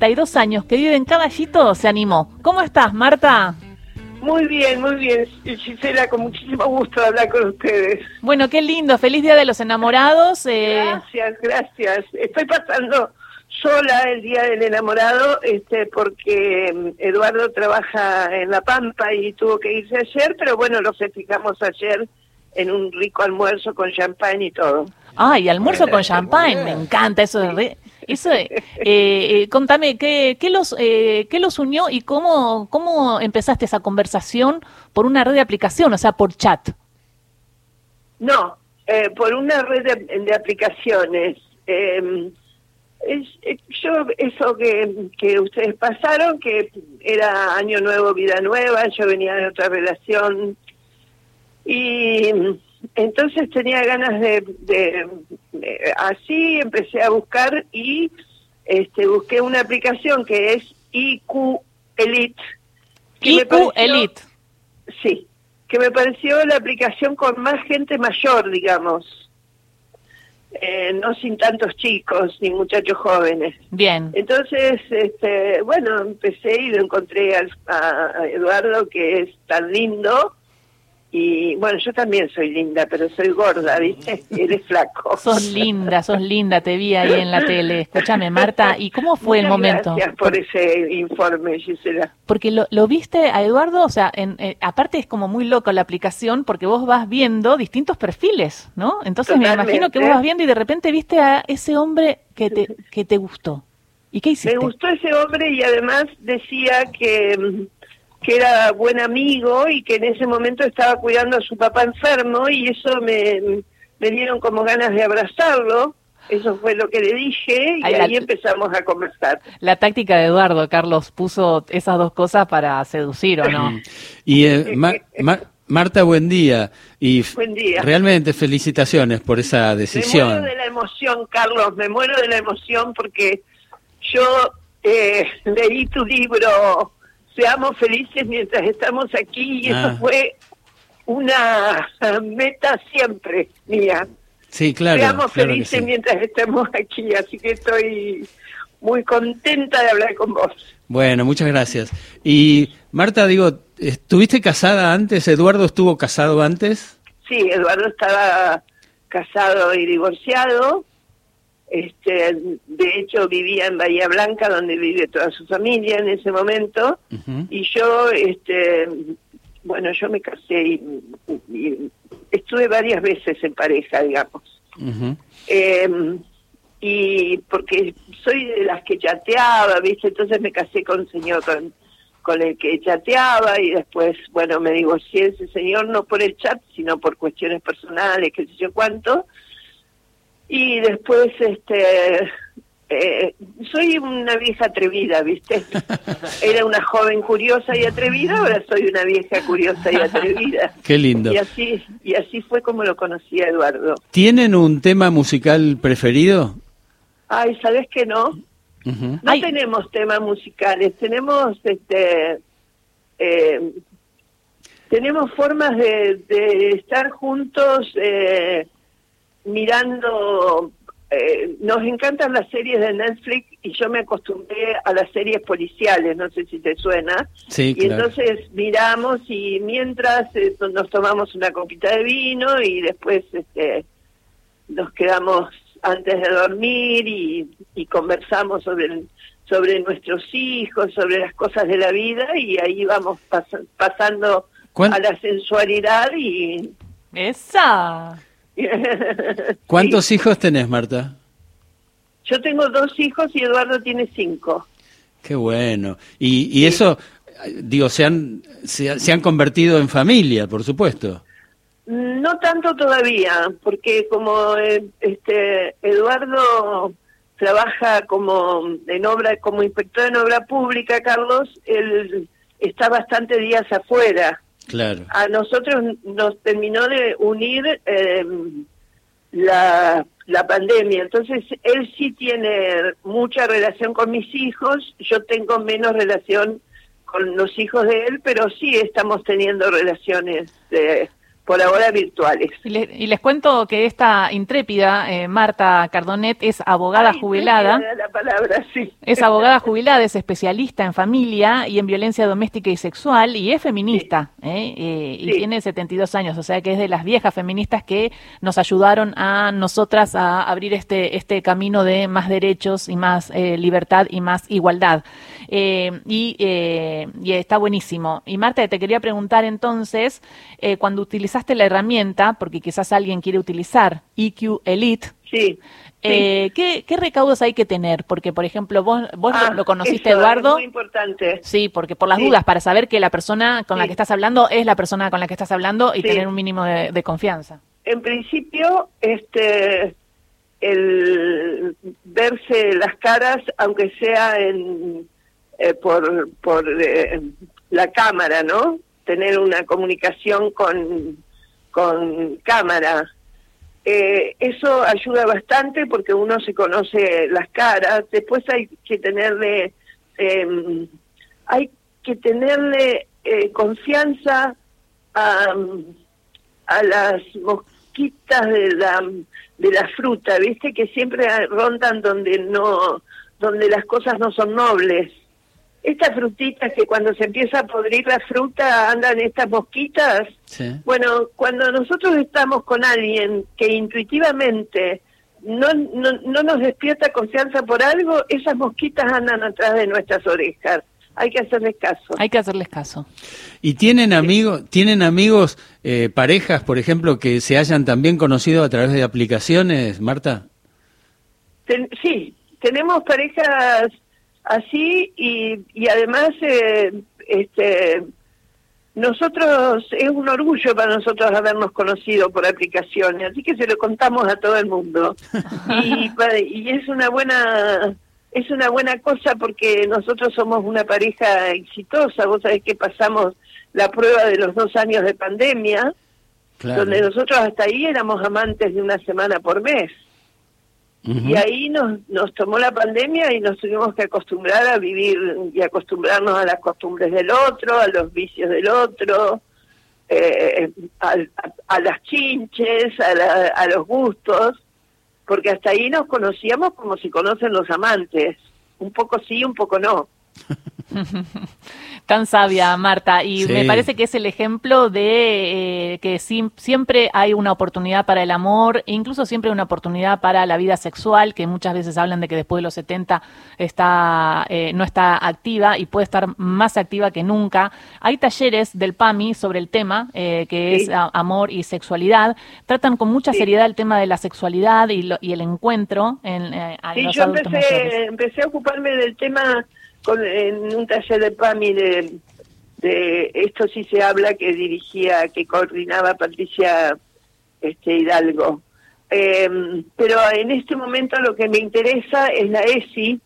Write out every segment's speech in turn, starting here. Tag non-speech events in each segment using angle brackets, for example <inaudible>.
52 años, que vive en Caballito, se animó. ¿Cómo estás, Marta? Muy bien, muy bien, Gisela, con muchísimo gusto hablar con ustedes. Bueno, qué lindo, feliz Día de los Enamorados. Eh. Gracias, gracias. Estoy pasando sola el Día del Enamorado este, porque mm, Eduardo trabaja en La Pampa y tuvo que irse ayer, pero bueno, lo festejamos ayer en un rico almuerzo con champán y todo. Ay, almuerzo con champán, me encanta eso. De eso, eh, eh, contame, ¿qué, qué los, eh, ¿qué los unió y cómo, cómo empezaste esa conversación por una red de aplicación, o sea, por chat? No, eh, por una red de, aplicaciones. Em, es, yo, eso que, que ustedes pasaron, que era Año Nuevo, Vida Nueva, yo venía de otra relación y entonces tenía ganas de, así empecé a buscar y este busqué una aplicación que es IQ Elite. IQ Elite. Sí, que me pareció la aplicación con más gente mayor, digamos. Eh, no sin tantos chicos ni muchachos jóvenes. Bien. Entonces, este, bueno, empecé y lo encontré a Eduardo, que es tan lindo, y bueno, yo también soy linda, pero soy gorda, ¿viste? <laughs> Eres flaco. Sos linda, sos linda, te vi ahí en la tele. Escúchame, Marta, ¿y cómo fue el momento? Gracias por ese informe, Gisela. Porque lo, lo viste a Eduardo, o sea, en, eh, aparte es como muy loco la aplicación porque vos vas viendo distintos perfiles, ¿no? Entonces me imagino que vos vas viendo y de repente viste a ese hombre que te, <laughs> que te gustó. ¿Y qué hiciste? Me gustó ese hombre y además decía que mm, que era buen amigo y que en ese momento estaba cuidando a su papá enfermo y eso me, me dieron como ganas de abrazarlo. Eso fue lo que le dije y ahí, empezamos a conversar. La táctica de Eduardo, Carlos, puso esas dos cosas para seducir, ¿o no? y eh, Marta, buen día. Y buen día. realmente felicitaciones por esa decisión. Me muero de la emoción, Carlos, me muero de la emoción porque yo eh, leí tu libro seamos felices mientras estamos aquí y eso ah. fue una meta siempre mía. Sí, claro. Seamos felices mientras estemos aquí, así que estoy muy contenta de hablar con vos. Bueno, muchas gracias. Y Marta, digo, ¿estuviste casada antes? ¿Eduardo estuvo casado antes? Sí, Eduardo estaba casado y divorciado. Este, de hecho, vivía en Bahía Blanca, donde vive toda su familia en ese momento. Y yo, este, bueno, yo me casé y, estuve varias veces en pareja, digamos. Em, y porque soy de las que chateaba, ¿viste? Entonces me casé con un señor con, con el que chateaba y después, bueno, me divorcié ese señor no por el chat, sino por cuestiones personales, qué sé yo cuánto y después, este, eh, soy una vieja atrevida, ¿viste? <laughs> Era una joven curiosa y atrevida, ahora soy una vieja curiosa y atrevida. <laughs> Qué lindo. Y así, y así fue como lo conocí a Eduardo. ¿Tienen un tema musical preferido? Ay, ¿sabes que no? No tenemos temas musicales, tenemos este eh, tenemos formas de, de estar juntos eh, mirando, eh, nos encantan las series de Netflix y yo me acostumbré a las series policiales, no sé si te suena. Sí, y entonces miramos y mientras eh, nos tomamos una copita de vino y después este, nos quedamos antes de dormir y, y conversamos sobre sobre nuestros hijos, sobre las cosas de la vida y ahí vamos pasando a la sensualidad y... Esa. <laughs> ¿Cuántos hijos tenés, Marta? Yo tengo dos hijos y Eduardo tiene cinco. Qué bueno. Y, y eso, digo, se han, se, han convertido en familia, por supuesto. No tanto todavía, porque como eh, este Eduardo trabaja como en obra, como inspector en obra pública, Carlos, él está bastante días afuera. Claro. A nosotros nos terminó de unir eh, la, la pandemia. Entonces, él sí tiene mucha relación con mis hijos, yo tengo menos relación con los hijos de él, pero sí estamos teniendo relaciones por ahora virtuales. Y, les cuento que esta intrépida eh, Marta Cardonet es abogada jubilada. La palabra, sí. Es abogada jubilada, es especialista en familia y en violencia doméstica y sexual y es feminista ¿eh? Eh, y tiene 72 años, o sea que es de las viejas feministas que nos ayudaron a nosotras a abrir este, este camino de más derechos y más libertad y más igualdad. Y, y está buenísimo. Y Marta, te quería preguntar entonces, cuando utilizas la herramienta, porque quizás alguien quiere utilizar EQ Elite. Sí. Eh, ¿qué, recaudos hay que tener? Porque, por ejemplo, vos, vos lo, ah, conociste, Eduardo. Es muy importante. Sí, porque por las dudas, para saber que la persona con la que estás hablando es la persona con la que estás hablando y tener un mínimo de, confianza. En principio, este, el verse las caras, aunque sea en, eh, por, por eh, la cámara, ¿no? Tener una comunicación con con cámara. Eh, eso ayuda bastante porque uno se conoce las caras. Después hay que tenerle, em, hay que tenerle eh, confianza a, a las mosquitas de la de la fruta, viste que siempre rondan donde no, donde las cosas no son nobles. Estas frutitas que cuando se empieza a podrir la fruta andan estas mosquitas. Bueno, cuando nosotros estamos con alguien que intuitivamente no, no, no nos despierta confianza por algo, esas mosquitas andan atrás de nuestras orejas. Hay que hacerles caso. Hay que hacerles caso. ¿Y tienen amigos, tienen amigos, eh, parejas, por ejemplo, que se hayan también conocido a través de aplicaciones, Marta? sí, tenemos parejas así y, y además eh, este nosotros es un orgullo para nosotros habernos conocido por aplicaciones así que se lo contamos a todo el mundo. <laughs> Y, y es una buena es una buena cosa porque nosotros somos una pareja exitosa. Vos sabés que pasamos la prueba de los dos años de pandemia donde nosotros hasta ahí éramos amantes de una semana por mes y ahí nos, nos tomó la pandemia y nos tuvimos que acostumbrar a vivir y acostumbrarnos a las costumbres del otro, a los vicios del otro, eh, a, las chinches, a, a los gustos, porque hasta ahí nos conocíamos como si conocen los amantes, un poco sí, un poco no. <laughs> <laughs> Tan sabia, Marta. Y me parece que es el ejemplo de eh, que siempre hay una oportunidad para el amor, e incluso siempre hay una oportunidad para la vida sexual, que muchas veces hablan de que después de los 70 está, eh, no está activa y puede estar más activa que nunca. Hay talleres del PAMI sobre el tema, eh, que es amor y sexualidad. Tratan con mucha seriedad el tema de la sexualidad y, y el encuentro en, sí, yo empecé, empecé a ocuparme del tema con, en un taller de PAMI de, de esto sí se habla que dirigía, que coordinaba Patricia este Hidalgo. Em, pero en este momento lo que me interesa es la ESI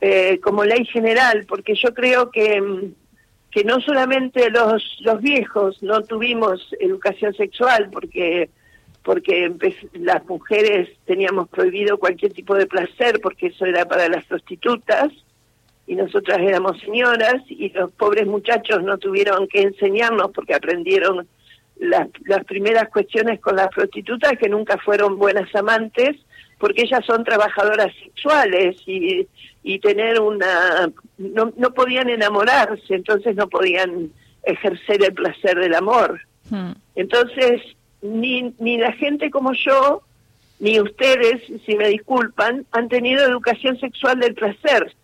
eh, como ley general, porque yo creo que, em, que no solamente los, los viejos no tuvimos educación sexual, porque porque las mujeres teníamos prohibido cualquier tipo de placer, porque eso era para las prostitutas, y nosotras éramos señoras y los pobres muchachos no tuvieron que enseñarnos porque aprendieron las, las primeras cuestiones con las prostitutas que nunca fueron buenas amantes porque ellas son trabajadoras sexuales y, y tener una no, no podían enamorarse entonces no podían ejercer el placer del amor hmm. entonces ni ni la gente como yo ni ustedes si me disculpan han tenido educación sexual del placer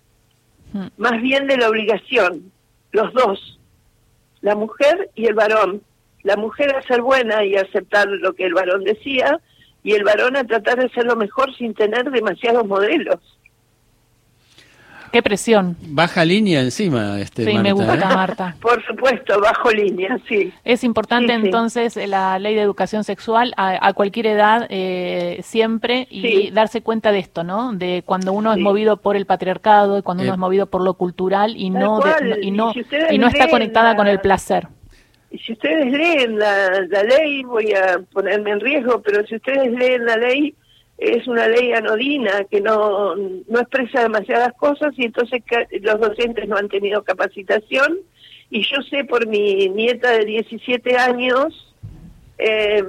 más bien de la obligación, los dos, la mujer y el varón. La mujer a ser buena y aceptar lo que el varón decía, y el varón a tratar de ser lo mejor sin tener demasiados modelos. Qué presión. Baja línea encima, este, Sí, me gusta, ¿eh? Marta. <laughs> Por supuesto, bajo línea, sí. Es importante entonces la ley de educación sexual a, cualquier edad, eh, siempre, y darse cuenta de esto, ¿no? De cuando uno es movido por el patriarcado, y cuando uno eh. es movido por lo cultural y no, y no, y, no está conectada con el placer. Y si ustedes leen la, la ley, voy a ponerme en riesgo, pero si ustedes leen la ley, es una ley anodina que no, no expresa demasiadas cosas y entonces los docentes no han tenido capacitación y yo sé por mi nieta de 17 años eh,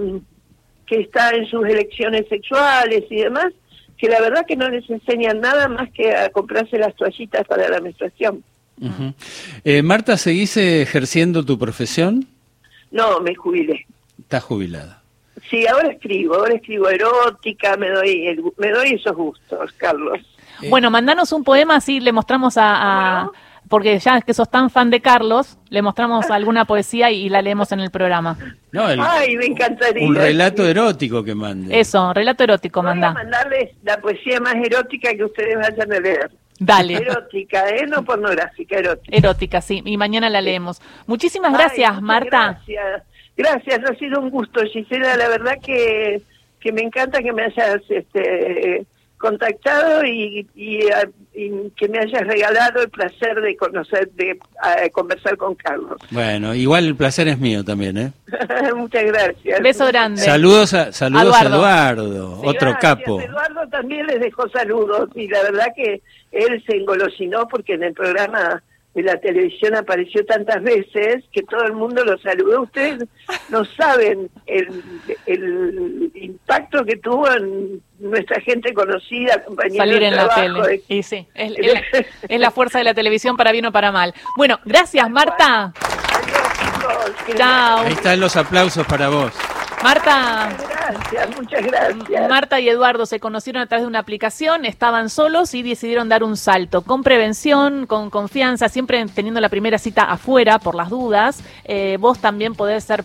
que está en sus elecciones sexuales y demás, que la verdad que no les enseñan nada más que a comprarse las toallitas para la menstruación. eh, Marta, ¿seguís ejerciendo tu profesión? No, me jubilé. Estás jubilada. Sí, ahora escribo, ahora escribo erótica, me doy el, me doy esos gustos, Carlos. Eh. Bueno, mandanos un poema así le mostramos a, a porque ya que sos tan fan de Carlos, le mostramos alguna poesía y, la leemos en el programa. No, el, Ay, me encantaría. Un relato erótico que mande. Eso, relato erótico, Voy manda. a mandarles la poesía más erótica que ustedes vayan a leer. Dale. Erótica, ¿eh? No pornográfica, erótica. Erótica, sí. Y mañana la leemos. Muchísimas gracias, Marta. Gracias. Gracias, ha sido un gusto, Gisela. La verdad que, que me encanta que me hayas este, contactado y, y, y, que me hayas regalado el placer de conocer, de conversar con Carlos. Bueno, igual el placer es mío también, ¿eh? <laughs> Muchas gracias. Beso grande. Saludos a, saludos a Eduardo, Sí, otro gracias. capo. Eduardo también les dejó saludos y la verdad que él se engolosinó porque en el programa de la televisión apareció tantas veces que todo el mundo lo saludó. Ustedes no saben el, el impacto que tuvo en nuestra gente conocida, compañeros Salir de en la tele. Y sí, es, es la, es la fuerza de la televisión para bien o para mal. Bueno, gracias, Marta. Adiós, chicos. Que- Chao. Ahí están los aplausos para vos. Marta. Gracias, muchas gracias. Marta y Eduardo se conocieron a través de una aplicación, estaban solos y decidieron dar un salto, con prevención, con confianza, siempre teniendo la primera cita afuera por las dudas. Eh, vos también podés ser